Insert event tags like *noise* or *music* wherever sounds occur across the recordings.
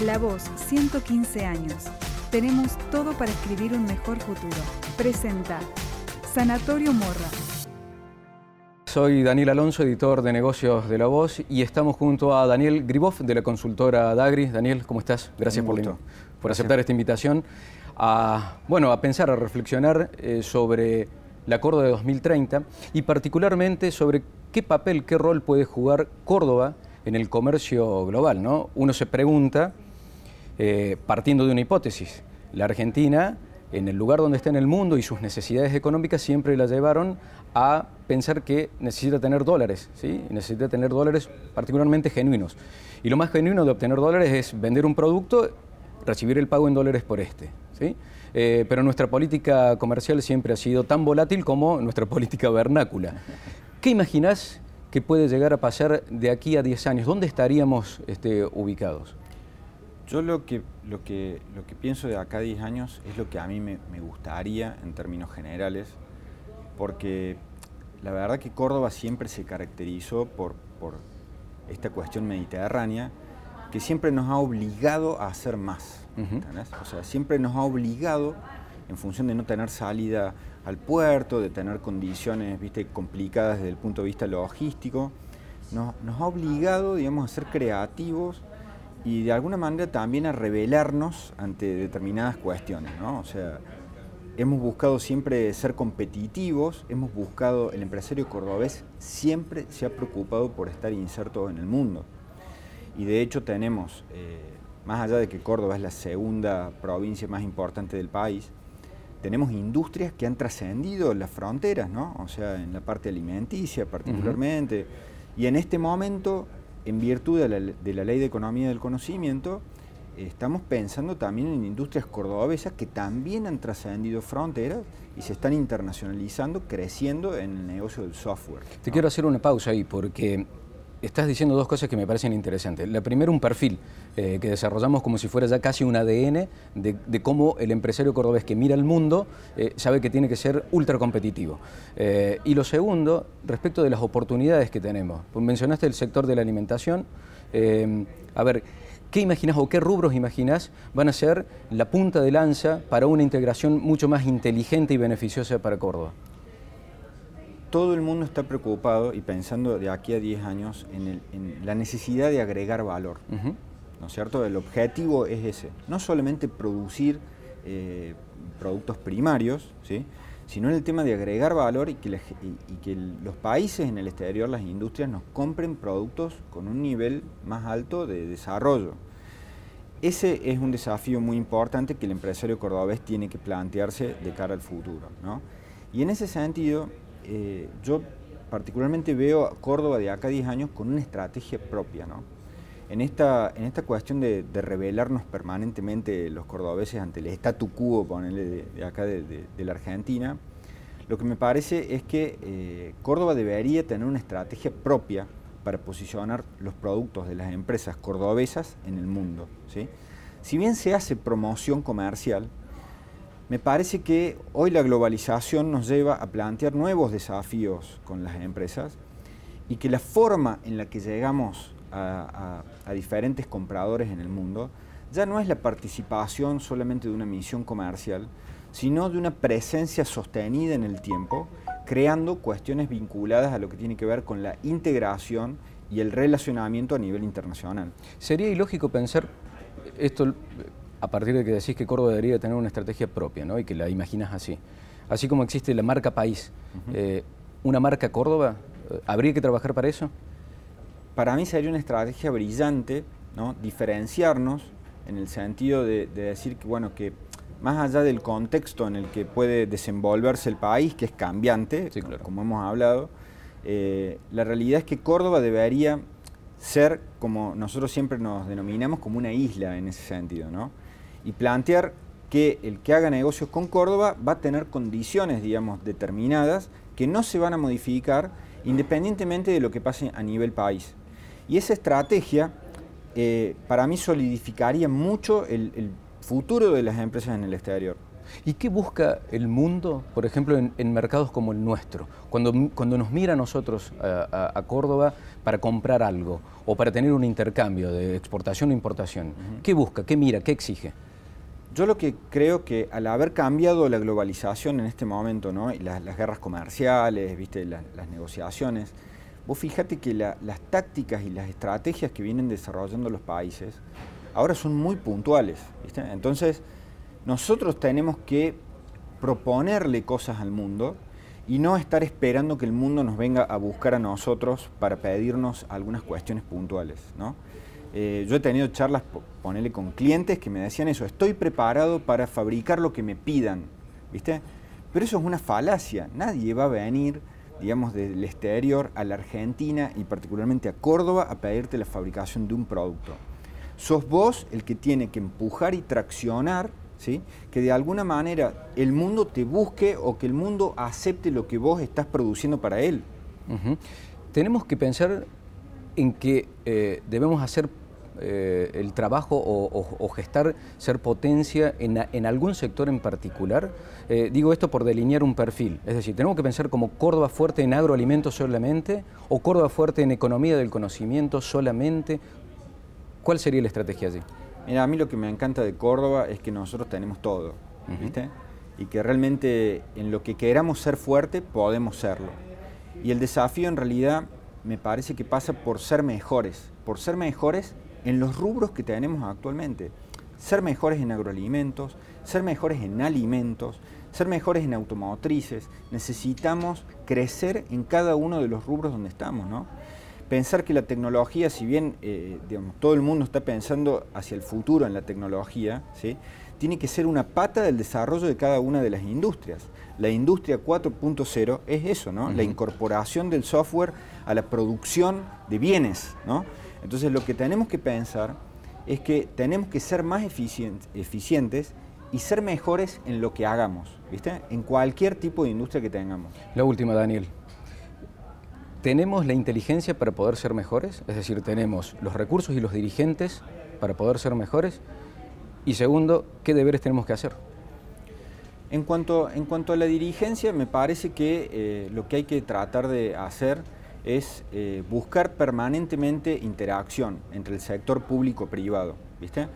La Voz, 115 años. Tenemos todo para escribir un mejor futuro. Presenta Sanatorio Morra. Soy Daniel Alonso, editor de negocios de La Voz, y estamos junto a Daniel Gribov de la consultora Dagri. Daniel, ¿cómo estás? Gracias por, por aceptar esta invitación. A, bueno, a pensar, a reflexionar eh, sobre la Córdoba de 2030 y particularmente sobre qué papel, qué rol puede jugar Córdoba en el comercio global. ¿no? Uno se pregunta eh, partiendo de una hipótesis. La Argentina, en el lugar donde está en el mundo y sus necesidades económicas, siempre la llevaron a pensar que necesita tener dólares, ¿sí? necesita tener dólares particularmente genuinos. Y lo más genuino de obtener dólares es vender un producto, recibir el pago en dólares por este. ¿sí? Eh, pero nuestra política comercial siempre ha sido tan volátil como nuestra *laughs* política vernácula. ¿Qué imaginás que puede llegar a pasar de aquí a 10 años? ¿Dónde estaríamos este, ubicados? Yo lo que, lo, que, lo que pienso de acá a 10 años es lo que a mí me, gustaría en términos generales, porque la verdad que Córdoba siempre se caracterizó por, por esta cuestión mediterránea que siempre nos ha obligado a hacer más. O sea, siempre nos ha obligado, en función de no tener salida al puerto, de tener condiciones ¿viste? complicadas desde el punto de vista logístico, nos, nos ha obligado digamos, a ser creativos y de alguna manera también a revelarnos ante determinadas cuestiones, ¿no? O sea, hemos buscado siempre ser competitivos, hemos buscado, el empresario cordobés siempre se ha preocupado por estar inserto en el mundo. Y de hecho tenemos, eh, más allá de que Córdoba es la segunda provincia más importante del país, tenemos industrias que han trascendido las fronteras, ¿no? O sea, en la parte alimenticia particularmente. Y en este momento en virtud de la, Ley de Economía del Conocimiento, estamos pensando también en industrias cordobesas que también han trascendido fronteras y se están internacionalizando, creciendo en el negocio del software. Te quiero hacer una pausa ahí porque estás diciendo dos cosas que me parecen interesantes. La primera, un perfil eh, que desarrollamos como si fuera ya casi un ADN de, cómo el empresario cordobés que mira el mundo eh, sabe que tiene que ser ultra competitivo. Eh, y lo segundo, respecto de las oportunidades que tenemos. Pues mencionaste el sector de la alimentación. a ver, ¿qué imaginas o qué rubros imaginas van a ser la punta de lanza para una integración mucho más inteligente y beneficiosa para Córdoba? Todo el mundo está preocupado y pensando de aquí a 10 años en, la necesidad de agregar valor. ¿No es cierto? El objetivo es ese. No solamente producir eh, productos primarios, ¿sí? sino en el tema de agregar valor y que, que los países en el exterior, las industrias, nos compren productos con un nivel más alto de desarrollo. Ese es un desafío muy importante que el empresario cordobés tiene que plantearse de cara al futuro. ¿no? Y en ese sentido, eh, yo particularmente veo a Córdoba de acá a 10 años con una estrategia propia, ¿no? En esta, en esta cuestión de, revelarnos permanentemente los cordobeses ante el statu quo, de, de acá de, la Argentina, lo que me parece es que eh, Córdoba debería tener una estrategia propia para posicionar los productos de las empresas cordobesas en el mundo. ¿sí? Si bien se hace promoción comercial, me parece que hoy la globalización nos lleva a plantear nuevos desafíos con las empresas y que la forma en la que llegamos a, diferentes compradores en el mundo ya no es la participación solamente de una misión comercial, sino de una presencia sostenida en el tiempo, creando cuestiones vinculadas a lo que tiene que ver con la integración y el relacionamiento a nivel internacional. Sería ilógico pensar esto a partir de que decís que Córdoba debería tener una estrategia propia, ¿no? Y que la imaginas así. Así como existe la marca país, eh, ¿una marca Córdoba? Eh, ¿Habría que trabajar para eso? Para mí sería una estrategia brillante, ¿no? Diferenciarnos en el sentido de, decir que, bueno, que más allá del contexto en el que puede desenvolverse el país, que es cambiante, como hemos hablado, eh, la realidad es que Córdoba debería ser, como nosotros siempre nos denominamos, como una isla en ese sentido, ¿no? Y plantear que el que haga negocios con Córdoba va a tener condiciones, digamos, determinadas que no se van a modificar independientemente de lo que pase a nivel país. Y esa estrategia eh, para mí solidificaría mucho el, futuro de las empresas en el exterior. ¿Y qué busca el mundo, por ejemplo, en, mercados como el nuestro? Cuando, cuando nos mira a nosotros a, Córdoba para comprar algo o para tener un intercambio de exportación o importación, ¿qué busca, qué mira, qué exige? Yo lo que creo que al haber cambiado la globalización en este momento, ¿no? y las, guerras comerciales, ¿viste? las negociaciones, vos fíjate que las tácticas y las estrategias que vienen desarrollando los países ahora son muy puntuales. ¿viste? Entonces, nosotros tenemos que proponerle cosas al mundo y no estar esperando que el mundo nos venga a buscar a nosotros para pedirnos algunas cuestiones puntuales. ¿no? Eh, yo he tenido charlas, ponerle con clientes que me decían eso, estoy preparado para fabricar lo que me pidan, ¿viste? Pero eso es una falacia, nadie va a venir, digamos, del exterior a la Argentina y particularmente a Córdoba a pedirte la fabricación de un producto. Sos vos el que tiene que empujar y traccionar, ¿sí? Que de alguna manera el mundo te busque o que el mundo acepte lo que vos estás produciendo para él. Tenemos que pensar en que eh, debemos hacer eh, el trabajo o, gestar, ser potencia en, algún sector en particular? Eh, digo esto por delinear un perfil. Es decir, ¿tenemos que pensar como Córdoba fuerte en agroalimentos solamente o Córdoba fuerte en economía del conocimiento solamente? ¿Cuál sería la estrategia allí? Mira, a mí lo que me encanta de Córdoba es que nosotros tenemos todo, ¿viste? Y que realmente en lo que queramos ser fuerte, podemos serlo. Y el desafío en realidad me parece que pasa por ser mejores, por ser mejores en los rubros que tenemos actualmente. Ser mejores en agroalimentos, ser mejores en alimentos, ser mejores en automotrices. Necesitamos crecer en cada uno de los rubros donde estamos, ¿no? Pensar que la tecnología, si bien eh, digamos, todo el mundo está pensando hacia el futuro en la tecnología, ¿sí? tiene que ser una pata del desarrollo de cada una de las industrias. La industria 4.0 es eso, ¿no? La incorporación del software a la producción de bienes, ¿no? Entonces lo que tenemos que pensar es que tenemos que ser más eficientes y ser mejores en lo que hagamos, ¿viste? En cualquier tipo de industria que tengamos. La última, Daniel. ¿Tenemos la inteligencia para poder ser mejores? Es decir, ¿tenemos los recursos y los dirigentes para poder ser mejores? Y segundo, ¿qué deberes tenemos que hacer? En cuanto, en cuanto a la dirigencia, me parece que eh, lo que hay que tratar de hacer es eh, buscar permanentemente interacción entre el sector público-privado. ¿viste?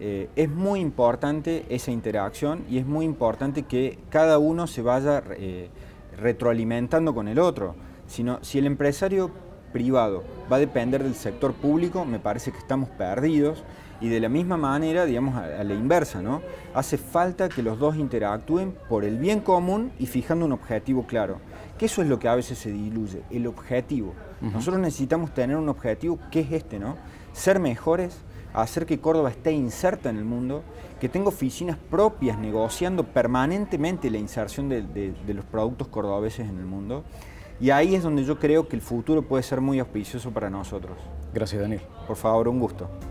Eh, es muy importante esa interacción y es muy importante que cada uno se vaya eh, retroalimentando con el otro. si el empresario privado va a depender del sector público, me parece que estamos perdidos. Y de la misma manera, digamos, a, la inversa, ¿no? Hace falta que los dos interactúen por el bien común y fijando un objetivo claro. Que eso es lo que a veces se diluye, el objetivo. Nosotros necesitamos tener un objetivo que es este, ¿no? Ser mejores, hacer que Córdoba esté inserta en el mundo, que tenga oficinas propias negociando permanentemente la inserción de, de los productos cordobeses en el mundo y ahí es donde yo creo que el futuro puede ser muy auspicioso para nosotros. Gracias, Daniel. Por favor, un gusto.